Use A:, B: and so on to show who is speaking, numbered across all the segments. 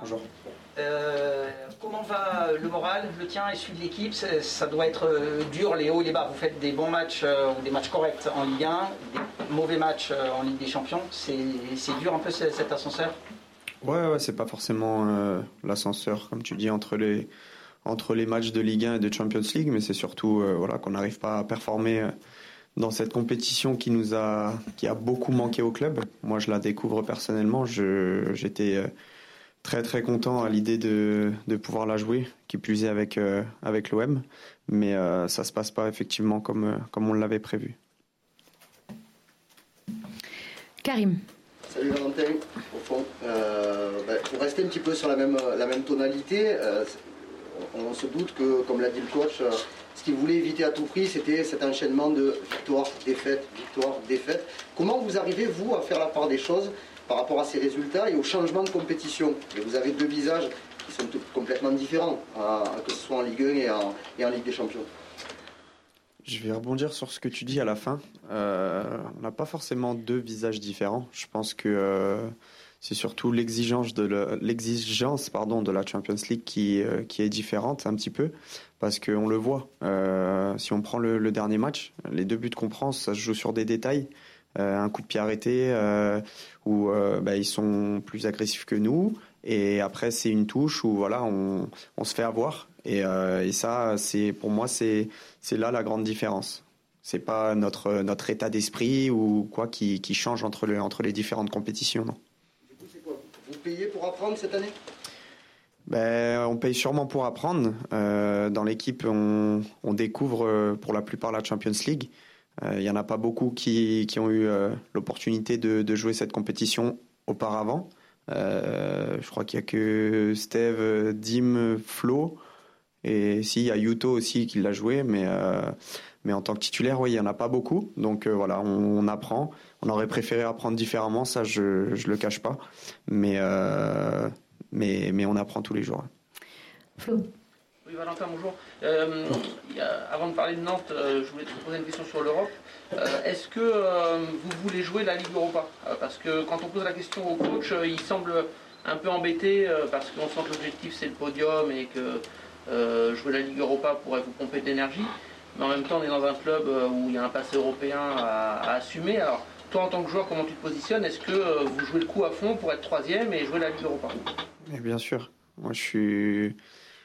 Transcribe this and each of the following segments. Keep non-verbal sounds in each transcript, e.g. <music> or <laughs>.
A: Bonjour.
B: Euh, comment va le moral, le tien et celui de l'équipe Ça doit être euh, dur, les hauts et les bas. Vous faites des bons matchs euh, ou des matchs corrects en Ligue 1, des mauvais matchs en Ligue des Champions. C'est dur un peu cet ascenseur?
A: Ouais, ouais c'est pas forcément l'ascenseur, comme tu dis, entre les, entre les matchs de Ligue 1 et de Champions League, mais c'est surtout voilà, qu'on n'arrive pas à performer dans cette compétition qui nous a, qui a beaucoup manqué au club. Moi, je la découvre personnellement. J'étais très très content à l'idée de, de, pouvoir la jouer, qui plus est avec, euh, avec l'OM, mais euh, ça se passe pas effectivement comme, euh, comme on l'avait prévu.
C: Karim.
D: Salut Valentin, au fond. Ben, pour rester un petit peu sur la même, la même tonalité, on, se doute que, comme l'a dit le coach, ce qu'il voulait éviter à tout prix, c'était cet enchaînement de victoire, défaite, victoire, défaite. Comment vous arrivez, vous, à faire la part des choses par rapport à ces résultats et au changement de compétition? Vous avez deux visages qui sont complètement différents, que ce soit en Ligue 1 et en, et en, Ligue des Champions.
A: Je vais rebondir sur ce que tu dis à la fin. Euh, on n'a pas forcément deux visages différents. Je pense que euh, c'est surtout l'exigence de l'exigence pardon de la Champions League qui euh, qui est différente un petit peu parce qu'on le voit. si on prend le, dernier match, les deux buts qu'on prend, ça se joue sur des détails. Euh, un coup de pied arrêté euh, où euh, bah, ils sont plus agressifs que nous. Et après, c'est une touche où voilà, on, on se fait avoir. Et, et ça, c'est pour moi, c'est c'est là la grande différence. C'est pas notre notre état d'esprit ou quoi qui, qui change entre le, entre les différentes compétitions.
D: Du coup, c'est quoi Vous payez pour apprendre cette année?
A: Ben, on paye sûrement pour apprendre. Euh, dans l'équipe, on, découvre pour la plupart la Champions League. Il euh, n'y en a pas beaucoup qui, qui ont eu euh, l'opportunité de, jouer cette compétition auparavant. Euh, je crois qu'il n'y a que Steve, Dim, Flo. Et si, il y a Yuto aussi qui l'a joué, mais, mais en tant que titulaire, oui, il n'y en a pas beaucoup. Donc voilà, on, apprend. On aurait préféré apprendre différemment, ça je ne le cache pas. Mais, mais, mais on apprend tous les jours.
C: Flo
E: oui, Valentin, bonjour. Euh, avant de parler de Nantes, euh, je voulais te poser une question sur l'Europe. Euh, est-ce que vous voulez jouer la Ligue Europa? Parce que quand on pose la question au coach, il semble un peu embêté parce qu'on sent que l'objectif c'est le podium et que jouer la Ligue Europa pourrait vous pomper d'énergie. Mais en même temps, on est dans un club où il y a un passé européen à, assumer. Alors, en tant que joueur, comment tu te positionnes? Est-ce que vous jouez le coup à fond pour être troisième et jouer la Ligue Europa?
A: Bien sûr. Moi, je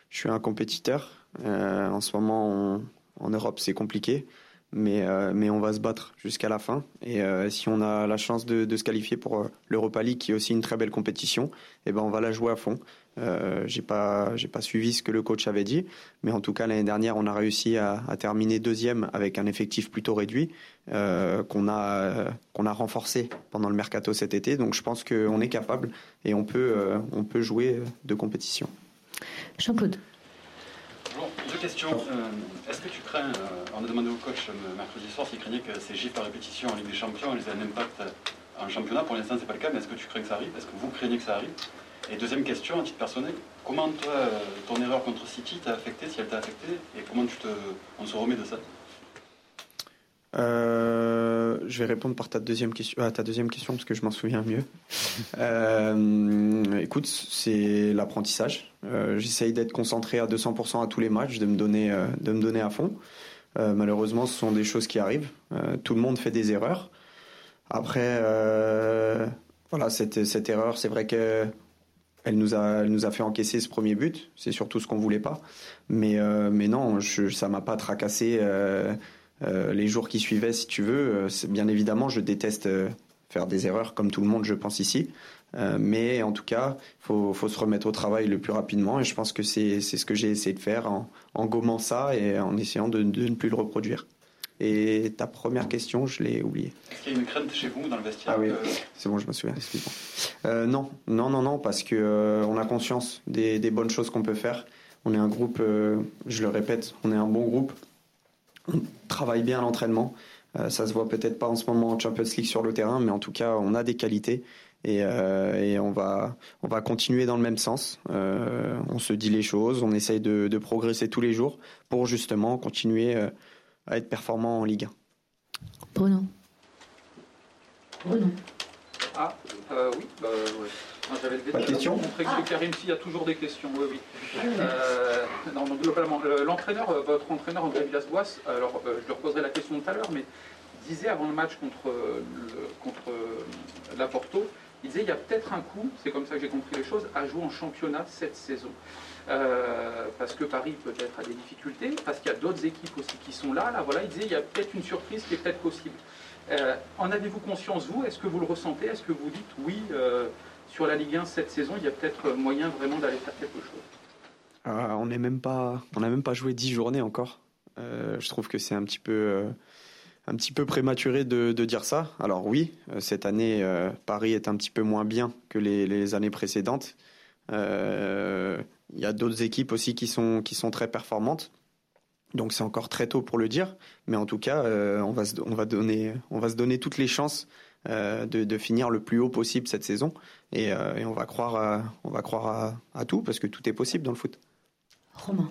A: suis un compétiteur. Euh, en ce moment, en Europe, c'est compliqué, mais, euh, mais on va se battre jusqu'à la fin. Et euh, si on a la chance de, de se qualifier pour l'Europa League, qui est aussi une très belle compétition, eh ben on va la jouer à fond. Euh, j'ai pas j'ai pas suivi ce que le coach avait dit, mais en tout cas l'année dernière on a réussi à, à, terminer deuxième avec un effectif plutôt réduit euh, qu'on a qu'on a renforcé pendant le mercato cet été. Donc je pense qu'on est capable et on peut on peut jouer de compétition.
C: Jean-Claude.
F: Bonjour, deux questions. Euh, est-ce que tu crains, euh, on a demandé au coach euh, mercredi soir s'il craignait que ces gifs à répétition en Ligue des Champions aient un impact en championnat Pour l'instant, ce n'est pas le cas, mais est-ce que tu crains que ça arrive? Est-ce que vous craignez que ça arrive? Et deuxième question, à titre personnel, comment toi, ton erreur contre City t'a affecté, si elle t'a affecté, et comment tu te, on se remet de ça?
A: Euh, je vais répondre par ta deuxième question, à ta deuxième question parce que je m'en souviens mieux. <laughs> euh, écoute, c'est l'apprentissage. Euh, J'essaye d'être concentré à 200% à tous les matchs, de me donner, euh, de me donner à fond. Euh, malheureusement, ce sont des choses qui arrivent. Euh, tout le monde fait des erreurs. Après, voilà, cette erreur, c'est vrai que elle nous a, elle nous a fait encaisser ce premier but. C'est surtout ce qu'on voulait pas. Mais, mais non, je, ça m'a pas tracassé. Euh, les jours qui suivaient, si tu veux, euh, bien évidemment, je déteste euh, faire des erreurs, comme tout le monde, je pense ici. mais en tout cas, faut, faut se remettre au travail le plus rapidement, et je pense que c'est ce que j'ai essayé de faire en, gommant ça et en essayant de, ne plus le reproduire. Et ta première question, je l'ai oubliée.
F: Est-ce qu'il y a une crainte chez vous dans le vestiaire
A: Ah oui, c'est bon, je me souviens, excuse-moi. Euh, non, non, non, non, parce que euh, on a conscience des, des bonnes choses qu'on peut faire. On est un groupe, euh, je le répète, on est un bon groupe on travaille bien l'entraînement. Euh, ça se voit peut-être pas en ce moment en Champions League sur le terrain, mais en tout cas, on a des qualités et, euh, et on va on va continuer dans le même sens. Euh, on se dit les choses, on essaye de, de, progresser tous les jours pour justement continuer à être performant en Ligue 1.
C: Bruno. Bruno.
G: Ah, euh, oui, bah, ouais. J'avais levé
A: Pas de
G: pour montrer que Karim, s'il y a toujours des questions, oui, oui. Euh, non, donc, globalement, le- l'entraîneur, euh, votre entraîneur André Villas-Boas, alors euh, je lui reposerai la question tout à l'heure, mais disait avant le match contre, euh, le, contre euh, la Porto, il disait il y a peut-être un coup, c'est comme ça que j'ai compris les choses, à jouer en championnat cette saison. Euh, parce que Paris peut-être a des difficultés, parce qu'il y a d'autres équipes aussi qui sont là, là, voilà, il disait il y a peut-être une surprise qui est peut-être possible. Euh, en avez-vous conscience, vous? Est-ce que vous le ressentez? Est-ce que vous dites oui, euh, sur la Ligue 1 cette saison, il y a peut-être moyen vraiment d'aller faire quelque chose?
A: Ah, on n'est même pas, on n'a même pas joué 10 journées encore. Je trouve que c'est un petit peu, un petit peu prématuré de, dire ça. Alors oui, cette année, Paris est un petit peu moins bien que les, années précédentes. Il y a d'autres équipes aussi qui sont, qui sont très performantes. Donc c'est encore très tôt pour le dire, mais en tout cas, euh, on, va se, on, va donner, on va se donner toutes les chances euh, de, de finir le plus haut possible cette saison, et, euh, et on va croire, à, on va croire à, à tout parce que tout est possible dans le foot.
C: Romain.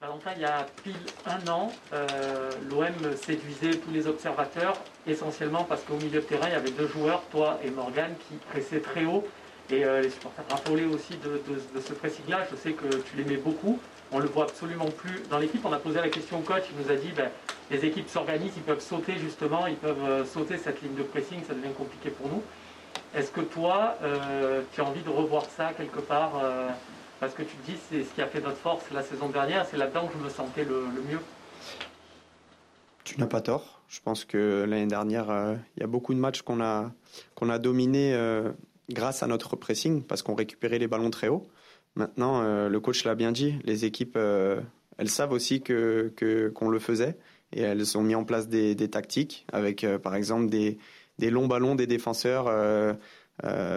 H: Valentin, il y a pile un an, euh, l'OM séduisait tous les observateurs, essentiellement parce qu'au milieu de terrain, il y avait deux joueurs, toi et Morgan, qui pressaient très haut. Et euh, les supporters raffolaient aussi de, ce pressing-là. Je sais que tu l'aimais beaucoup. On le voit absolument plus dans l'équipe. On a posé la question au coach. Il nous a dit ben, les équipes s'organisent, ils peuvent sauter justement, ils peuvent euh, sauter cette ligne de pressing. Ça devient compliqué pour nous. Est-ce que toi, euh, tu as envie de revoir ça quelque part Parce que tu te dis, c'est ce qui a fait notre force la saison dernière. C'est là-dedans que je me sentais le, mieux.
A: Tu n'as pas tort. Je pense que l'année dernière, il y a beaucoup de matchs qu'on a, qu'on a dominés grâce à notre pressing, parce qu'on récupérait les ballons très haut. Maintenant, euh, le coach l'a bien dit, les équipes, euh, elles savent aussi que, qu'on le faisait, et elles ont mis en place des, tactiques, avec euh, par exemple des, longs ballons des défenseurs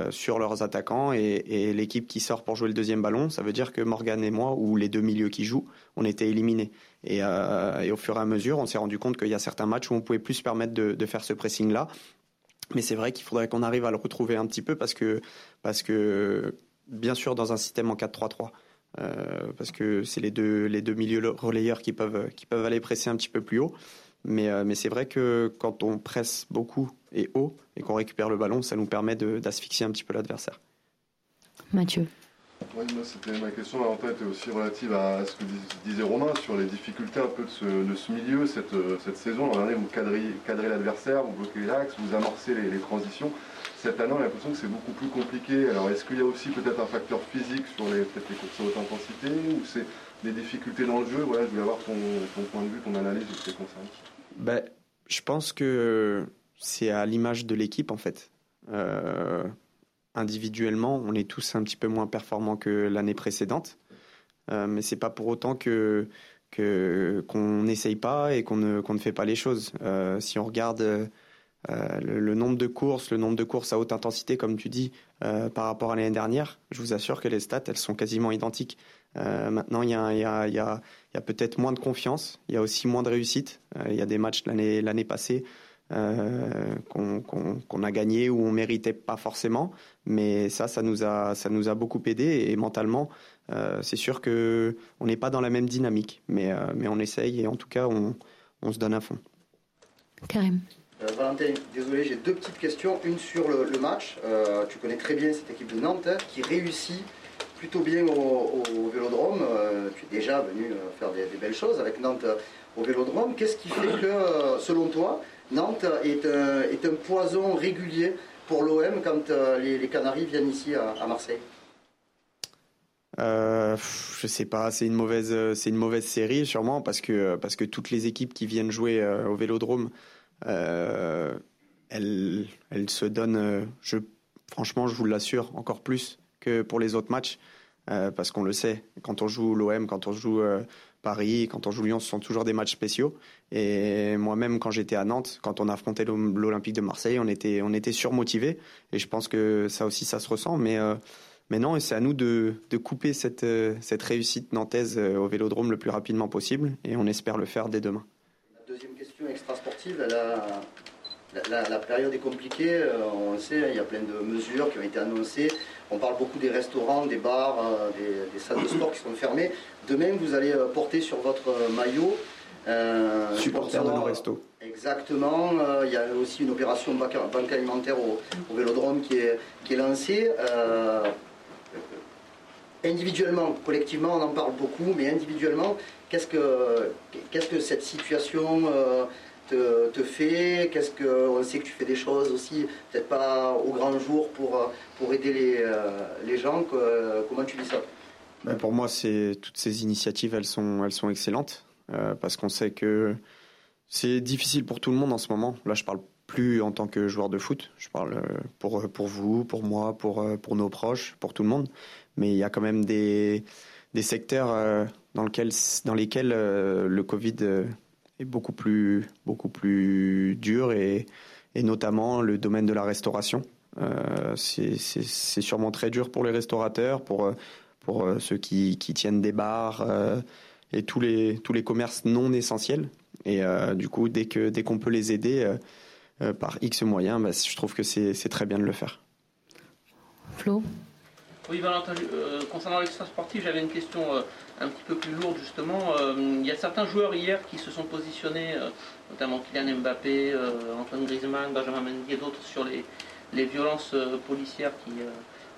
A: sur leurs attaquants, et, l'équipe qui sort pour jouer le deuxième ballon, ça veut dire que Morgan et moi, ou les deux milieux qui jouent, on était éliminés. Et, au fur et à mesure, on s'est rendu compte qu'il y a certains matchs où on pouvait plus se permettre de faire ce pressing-là. Mais c'est vrai qu'il faudrait qu'on arrive à le retrouver un petit peu parce que, parce que bien sûr, dans un système en 4-3-3, euh, parce que c'est les deux, les deux milieux relayeurs qui peuvent, qui peuvent aller presser un petit peu plus haut. Mais, euh, mais c'est vrai que quand on presse beaucoup et haut et qu'on récupère le ballon, ça nous permet d'asphyxier un petit peu l'adversaire.
C: Mathieu.
I: Oui, c'était ma question en fait aussi relative à ce que dis- disait Romain sur les difficultés un peu de ce, milieu cette, euh, saison. L'an vous cadrez, l'adversaire, vous bloquez l'axe, vous amorcez les, transitions. Cette année, on a l'impression que c'est beaucoup plus compliqué. Alors, est-ce qu'il y a aussi peut-être un facteur physique sur les, peut-être les courses à haute intensité ou c'est des difficultés dans le jeu? Voilà, je voulais avoir ton, ton point de vue, ton analyse de ces concerns.
A: Ben, je pense que c'est à l'image de l'équipe en fait. Euh, individuellement, on est tous un petit peu moins performants que l'année précédente, Euh, mais c'est pas pour autant que qu'on n'essaye pas et qu'on ne ne fait pas les choses. Euh, si on regarde euh, le, nombre de courses, le nombre de courses à haute intensité, comme tu dis, euh, par rapport à l'année dernière, je vous assure que les stats, elles sont quasiment identiques. Maintenant, il y a, y a- y a- peut-être moins de confiance, il y a aussi moins de réussite. Il y a des matchs l'année passée euh, qu'on a gagné où on méritait pas forcément, mais ça, ça nous a, ça nous a beaucoup aidé et mentalement, euh, c'est sûr que on n'est pas dans la même dynamique, mais, euh, mais on essaye et en tout cas, on, on se donne à fond.
C: Karim.
D: Euh, Valentin, désolé, j'ai deux petites questions. Une sur le, le match. Euh, tu connais très bien cette équipe de Nantes hein, qui réussit plutôt bien au, au Vélodrome. Euh, tu es déjà venu euh, faire des, des belles choses avec Nantes euh, au Vélodrome. Qu'est-ce qui fait que, euh, selon toi, Nantes est un, est un poison régulier pour l'OM quand euh, les, les Canaries viennent ici à, Marseille
A: Euh, je sais pas, c'est une mauvaise, euh, c'est une mauvaise série sûrement parce que parce que toutes les équipes qui viennent jouer euh, au Vélodrome, euh, elles, elles se donnent, euh, franchement, je vous l'assure, encore plus que pour les autres matchs euh, parce qu'on le sait. Quand on joue l'OM, quand on joue Paris, quand on joue Lyon, ce sont toujours des matchs spéciaux. Et moi-même, quand j'étais à Nantes, quand on affrontait l'O- l'Olympique de Marseille, on était on était surmotivé et je pense que ça aussi ça se ressent, mais euh, non, c'est à nous de, couper cette, euh, cette réussite nantaise euh, au vélodrome le plus rapidement possible, et on espère le faire dès demain.
D: La deuxième question extra-sportive, la période est compliquée, euh, on le sait, il y a plein de mesures qui ont été annoncées. On parle beaucoup des restaurants, des bars, euh, des, des salles de sport qui sont fermées. Demain, vous allez euh, porter sur votre euh, maillot Euh,
A: Supporters de nos restos.
D: Exactement. Euh, il y a aussi une opération banque, banque alimentaire au, au, Vélodrome qui est, qui est lancée. Euh, individuellement, collectivement, on en parle beaucoup, mais individuellement, qu'est-ce que, qu'est-ce que cette situation te, te, fait Qu'est-ce que on sait que tu fais des choses aussi, peut-être pas au grand jour pour, pour aider les, les gens. Comment tu vis ça?
A: Ben Pour moi, c'est toutes ces initiatives, elles sont, elles sont excellentes euh, parce qu'on sait que c'est difficile pour tout le monde en ce moment. Là, je parle plus en tant que joueur de foot. Je parle euh, pour, pour vous, pour moi, pour, euh, pour nos proches, pour tout le monde. Mais il y a quand même des, des secteurs dans, lequel, dans lesquels le Covid est beaucoup plus, beaucoup plus dur et, et notamment le domaine de la restauration. Euh, c'est sûrement très dur pour les restaurateurs, pour, pour ceux qui, qui tiennent des bars euh, et tous les, tous les commerces non essentiels. Et euh, du coup, dès qu'on dès qu'on peut les aider euh, par X moyens, bah, je trouve que c'est très bien de le faire.
C: Flo?
E: Oui, Valentin, euh, concernant l'extra sportif, j'avais une question euh, un petit peu plus lourde justement. Euh, il y a certains joueurs hier qui se sont positionnés, notamment Kylian Mbappé, Antoine Griezmann, Benjamin Mendy et d'autres sur les, violences policières qui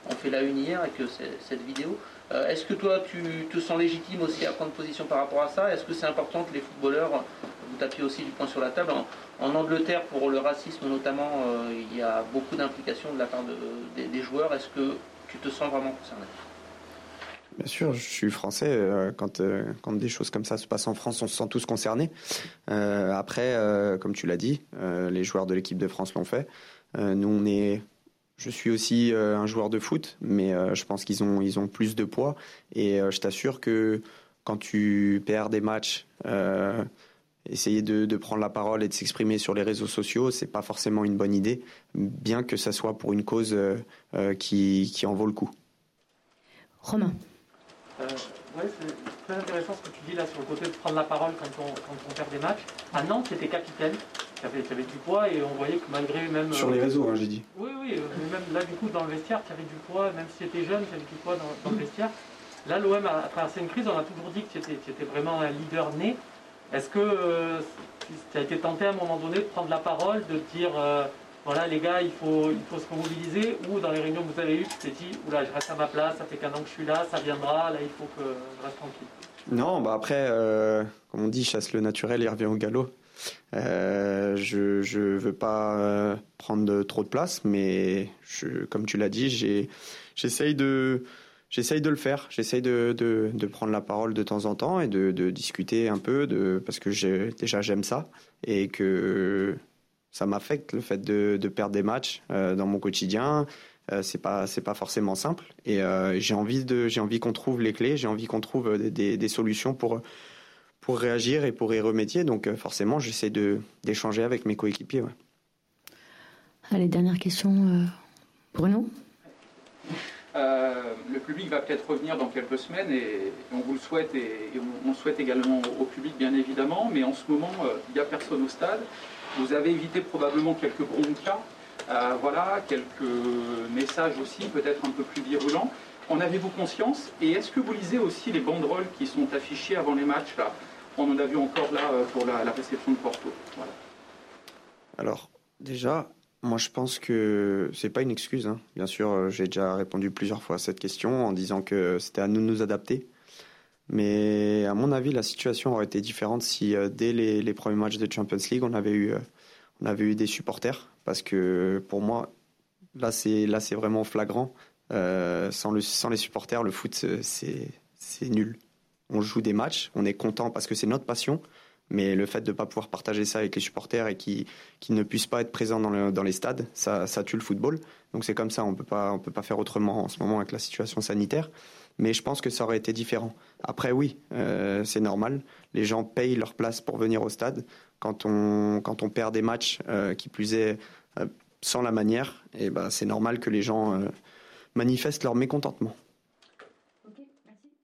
E: ont fait la une hier avec cette vidéo. Est-ce que toi, tu te sens légitime aussi à prendre position par rapport à ça? Est-ce que c'est important que les footballeurs, vous tapiez aussi du poing sur la table, en, Angleterre, pour le racisme notamment, il y a beaucoup d'implications de la part de, des, des joueurs. Est-ce que tu te sens vraiment concerné
A: Bien sûr, je suis français. Euh, quand, euh, quand des choses comme ça se passent en France, on se sent tous concernés. Euh, après, comme tu l'as dit, les joueurs de l'équipe de France l'ont fait. nous, on est. Je suis aussi un joueur de foot, mais je pense qu'ils ont, ils ont plus de poids. Et je t'assure que quand tu perds des matchs, essayer de, de, prendre la parole et de s'exprimer sur les réseaux sociaux, c'est pas forcément une bonne idée, bien que ça soit pour une cause euh, qui, qui, en vaut le coup.
C: Romain.
H: Euh, ouais, c'est très intéressant ce que tu dis là sur le côté de prendre la parole quand on, quand on perd des matchs. À Nantes, c'était capitaine, qui avait, qui avait, du poids et on voyait que malgré même.
A: Sur les réseaux, hein, j'ai dit.
H: Oui, oui, euh, même là, du coup, dans le vestiaire, tu avais du poids, même si tu étais jeune, tu avais du poids dans, dans le vestiaire. Là, l'OM a, traversé une crise, on a toujours dit que tu étais vraiment un leader né. Est-ce que euh, tu as été tenté à un moment donné de prendre la parole, de dire euh, voilà les gars, il faut, il faut se mobiliser ou dans les réunions que vous avez eues, tu t'es dit oula, je reste à ma place, ça fait qu'un an que je suis là, ça viendra, là il faut que je reste tranquille
A: Non, bah après, euh, comme on dit, chasse le naturel, il revient au galop. Euh, je ne veux pas euh, prendre trop de place, mais comme tu l'as dit, j'essaye de j'essaye de le faire. J'essaye de, de, prendre la parole de temps en temps et de, de discuter un peu, de, parce que déjà j'aime ça et que ça m'affecte le fait de, de, perdre des matchs euh, dans mon quotidien. Euh, c'est pas c'est pas forcément simple et euh, j'ai envie de j'ai envie qu'on trouve les clés, j'ai envie qu'on trouve des, des, des, solutions pour pour réagir et pour y remédier. Donc euh, forcément, j'essaie de d'échanger avec mes coéquipiers.
C: Allez, dernière question, euh, Bruno.
G: Euh, le public va peut-être revenir dans quelques semaines et on vous le souhaite et, on, on, souhaite également au, public bien évidemment, mais en ce moment euh, il n'y a personne au stade. Vous avez évité probablement quelques broncas, euh, voilà, quelques messages aussi peut-être un peu plus virulents. En avez-vous conscience? Et est-ce que vous lisez aussi les banderoles qui sont affichées avant les matchs là? On en a vu encore là euh, pour la, la réception de Porto. Voilà.
A: Alors déjà, moi, je pense que c'est pas une excuse. Hein. Bien sûr, j'ai déjà répondu plusieurs fois à cette question en disant que c'était à nous de nous adapter. Mais à mon avis, la situation aurait été différente si euh, dès les, premiers matchs de Champions League, on avait eu, euh, on avait eu des supporters. Parce que pour moi, là, c'est là, c'est vraiment flagrant. Euh, sans, sans les supporters, le foot, c'est nul. On joue des matchs, on est content parce que c'est notre passion. Mais le fait de ne pas pouvoir partager ça avec les supporters et qui, qui ne puissent pas être présents dans, le, dans les stades, ça, tue le football. Donc c'est comme ça, on on peut pas faire autrement en ce moment avec la situation sanitaire. Mais je pense que ça aurait été différent. Après, oui, euh, c'est normal. Les gens payent leur place pour venir au stade. Quand on, quand on perd des matchs, euh, qui plus est euh, sans la manière, et ben c'est normal que les gens manifestent leur mécontentement.